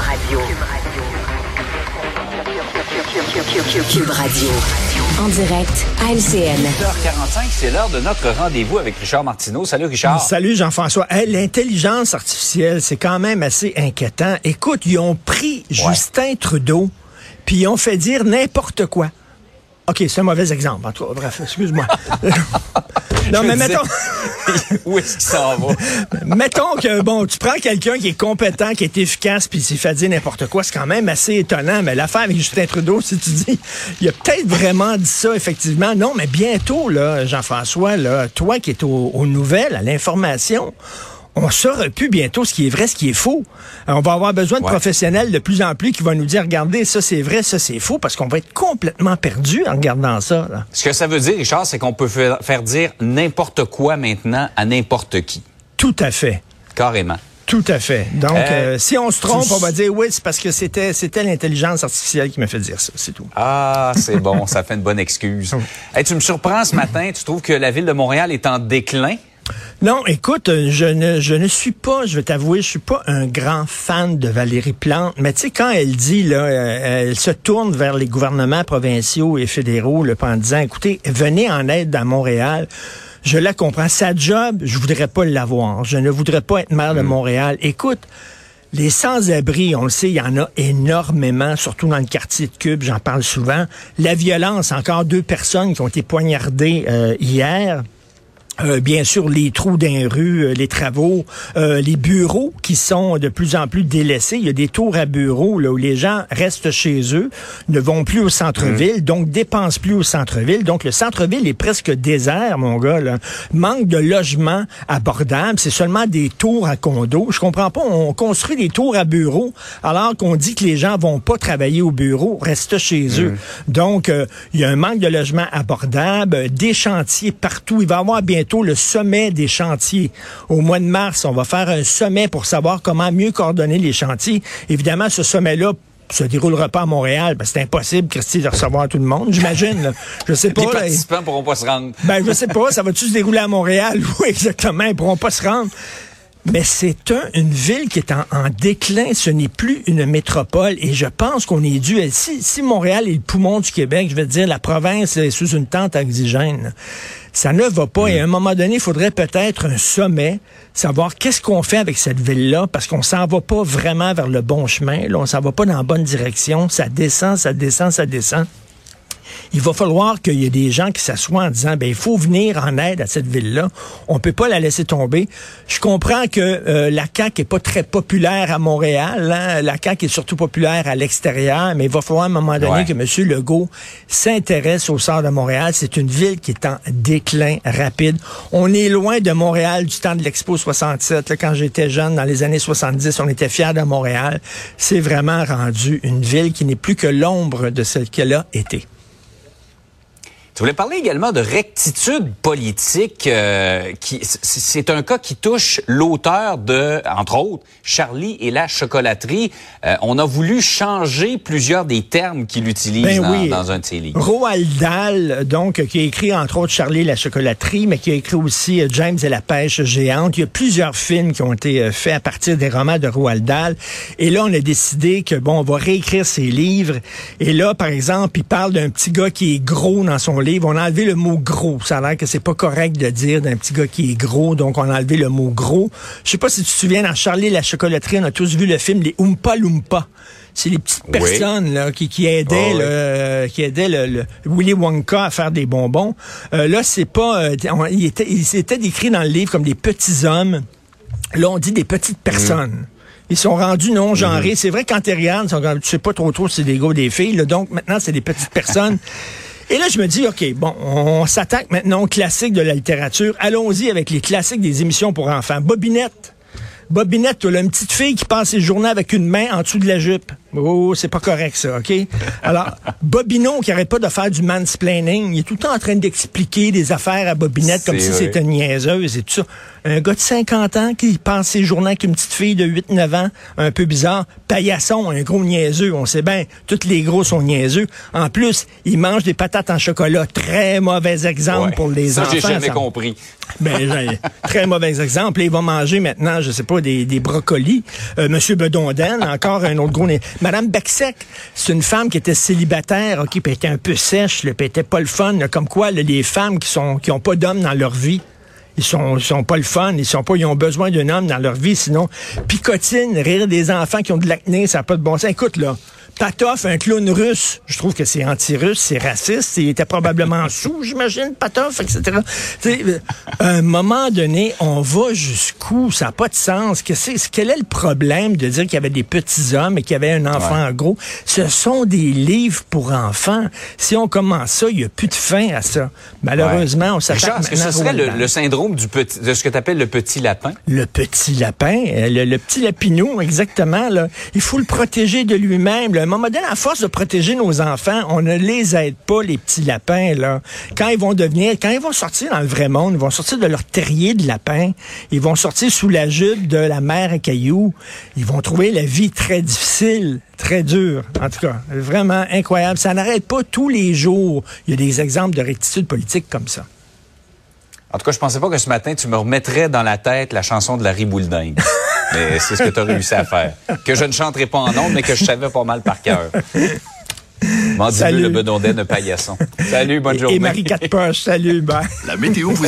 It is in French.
Radio. Cube Radio. En direct à LCN. 8h45, c'est l'heure de notre rendez-vous avec Richard Martineau. Salut Richard. Salut Jean-François. Hey, L'intelligence artificielle, c'est quand même assez inquiétant. Écoute, ils ont pris Justin Trudeau, puis ils ont fait dire n'importe quoi. OK, c'est un mauvais exemple. En tout cas, bref, excuse-moi. non, Je mais disais- mettons, Où est-ce mettons que, bon, tu prends quelqu'un qui est compétent, qui est efficace, puis il s'est fait dire n'importe quoi, c'est quand même assez étonnant. Mais l'affaire avec Justin Trudeau, si tu dis, il a peut-être vraiment dit ça, effectivement. Non, mais bientôt, là, Jean-François, là, toi qui es au- aux nouvelles, à l'information, on saura plus bientôt ce qui est vrai, ce qui est faux. Euh, On va avoir besoin de Ouais. professionnels de plus en plus qui vont nous dire, regardez, ça c'est vrai, ça c'est faux, parce qu'on va être complètement perdu en regardant ça. là. Ce que ça veut dire, Richard, c'est qu'on peut faire, dire n'importe quoi maintenant à n'importe qui. Tout à fait. Carrément. Tout à fait. Donc, Euh, euh, si on se trompe, on va dire oui, c'est parce que c'était c'était l'intelligence artificielle qui m'a fait dire ça, c'est tout. Ah, c'est bon, ça fait une bonne excuse. Hey, tu me surprends ce matin, tu trouves que la ville de Montréal est en déclin? Non, écoute, je ne je ne suis pas, je vais t'avouer, je suis pas un grand fan de Valérie Plante, mais tu sais quand elle dit là, euh, elle se tourne vers les gouvernements provinciaux et fédéraux là, en disant, écoutez, venez en aide à Montréal. Je la comprends. Sa job, je voudrais pas l'avoir. Je ne voudrais pas être maire de Montréal. Écoute, Les sans-abri, on le sait, il y en a énormément, surtout dans le quartier de Cube, j'en parle souvent. La violence, encore deux personnes qui ont été poignardées euh, hier. Euh, bien sûr, les trous d'un rue, euh, les travaux, euh, les bureaux qui sont de plus en plus délaissés. Il y a des tours à bureaux là, où les gens restent chez eux, ne vont plus au centre-ville, donc dépensent plus au centre-ville. Donc le centre-ville est presque désert, mon gars. Là. Manque de logements abordables. C'est seulement des tours à condos. Je comprends pas. On construit des tours à bureaux alors qu'on dit que les gens vont pas travailler au bureau, restent chez eux. Donc euh, il y a un manque de logements abordables, des chantiers partout. Il va y avoir bientôt le sommet des chantiers. Au mois de mars, on va faire un sommet pour savoir comment mieux coordonner les chantiers. Évidemment, ce sommet-là se déroulera pas à Montréal, parce que c'est impossible, Christy, de recevoir tout le monde, j'imagine. là. Je sais pas. Les là. participants pourront pas se rendre. Ben, je sais pas, ça va-tu se dérouler à Montréal? Oui, exactement, ils pourront pas se rendre. Mais c'est un, une ville qui est en, en déclin, ce n'est plus une métropole. Et je pense qu'on est dû, à- si, si Montréal est le poumon du Québec, je veux dire, la province est sous une tente oxygène. Ça ne va pas. Et à un moment donné, il faudrait peut-être un sommet, savoir qu'est-ce qu'on fait avec cette ville-là parce qu'on s'en va pas vraiment vers le bon chemin, là, on s'en va pas dans la bonne direction, ça descend, ça descend, ça descend il va falloir qu'il y ait des gens qui s'assoient en disant, ben il faut venir en aide à cette ville-là. On peut pas la laisser tomber. Je comprends que euh, la CAQ est pas très populaire à Montréal. hein. La CAQ est surtout populaire à l'extérieur, mais il va falloir à un moment donné Ouais. que M. Legault s'intéresse au sort de Montréal. C'est une ville qui est en déclin rapide. On est loin de Montréal du temps de l'Expo 67. là. quand j'étais jeune, dans les années 70, on était fiers de Montréal. C'est vraiment rendu une ville qui n'est plus que l'ombre de celle qu'elle a été. Tu voulais parler également de rectitude politique. euh, qui c'est un cas qui touche l'auteur de, entre autres, Charlie et la chocolaterie. Euh, on a voulu changer plusieurs des termes qu'il utilise Ben dans, oui. dans un de ses livres. Roald Dahl, donc, qui a écrit entre autres Charlie et la chocolaterie, mais qui a écrit aussi euh, James et la pêche géante. Il y a plusieurs films qui ont été euh, faits à partir des romans de Roald Dahl. Et là, on a décidé que, bon, on va réécrire ses livres. Et là, par exemple, il parle d'un petit gars qui est gros dans son livre. On a enlevé le mot gros. Ça a l'air que c'est pas correct de dire d'un petit gars qui est gros, donc on a enlevé le mot gros. Je sais pas si tu te souviens, dans Charlie la chocolaterie, on a tous vu le film Les Oompa Loompa. C'est les petites Oui. personnes là, qui, qui aidaient, Oh, oui. euh, qui aidait le, le Willy Wonka à faire des bonbons. Euh, là, c'est pas. euh, on- il était, il s'était décrit dans le livre comme des petits hommes. Là, on dit des petites personnes. Ils sont rendus non genrés. C'est vrai quand tu regardes, tu sais pas trop trop si c'est des gars ou des filles. là. donc maintenant, c'est des petites personnes. Et là, je me dis, OK, bon, on s'attaque maintenant aux classiques de la littérature. Allons-y avec les classiques des émissions pour enfants. Bobinette. Bobinette, toi, là, une petite fille qui passe ses journées avec une main en dessous de la jupe. Oh, c'est pas correct, ça, OK? Alors, Bobinon, qui arrête pas de faire du mansplaining, il est tout le temps en train d'expliquer des affaires à Bobinette comme si c'était une niaiseuse et tout ça. Un gars de 50 ans qui passe ses journées avec une petite fille de 8-9 ans, un peu bizarre. Paillasson, un gros niaiseux. On sait bien, tous les gros sont niaiseux. En plus, il mange des patates en chocolat. Très mauvais exemple pour les ça, enfants. j'ai jamais compris. Ben, très mauvais exemple. il va manger maintenant, je sais pas, des, des brocolis. Euh, Monsieur Bedonden, encore un autre gros nez. Madame Bexec, c'est une femme qui était célibataire, qui était un peu sèche, puis était pas le fun. comme quoi, les femmes qui sont qui ont pas d'homme dans leur vie, ils sont, sont pas le fun, ils sont pas, ils ont besoin d'un homme dans leur vie, sinon picotine, rire des enfants qui ont de l'acné, ça n'a pas de bon sens. Écoute là, Patoff, un clown russe, je trouve que c'est anti-russe, c'est raciste, il était probablement sous, j'imagine, Patoff, etc. Euh, à un moment donné, on va jusqu'où? Ça n'a pas de sens. Que quel est le problème de dire qu'il y avait des petits hommes et qu'il y avait un enfant gros? Ce sont des livres pour enfants. Si on commence ça, il n'y a plus de fin à ça. Malheureusement, on s'attaque Est-ce que ce serait le, syndrome du petit, de ce que tu appelles le petit lapin? Le petit lapin, euh, le, petit lapinou, exactement. Là. Il faut le protéger de lui-même moment donné, à force de protéger nos enfants, on ne les aide pas, les petits lapins, là. Quand ils vont devenir, quand ils vont sortir dans le vrai monde, ils vont sortir de leur terrier de lapin, ils vont sortir sous la jupe de la mère à cailloux, ils vont trouver la vie très difficile, très dure. En tout cas, vraiment incroyable. Ça n'arrête pas tous les jours. Il y a des exemples de rectitude politique comme ça. En tout cas, je pensais pas que ce matin, tu me remettrais dans la tête la chanson de la ribouledingue. Mais c'est ce que tu as réussi à faire. Que je ne chanterai pas en nombre, mais que je savais pas mal par cœur. Mandibule, le bedondet de paillasson. Salut, bonne journée. Et Marie Quatre salut, bye. La météo vous...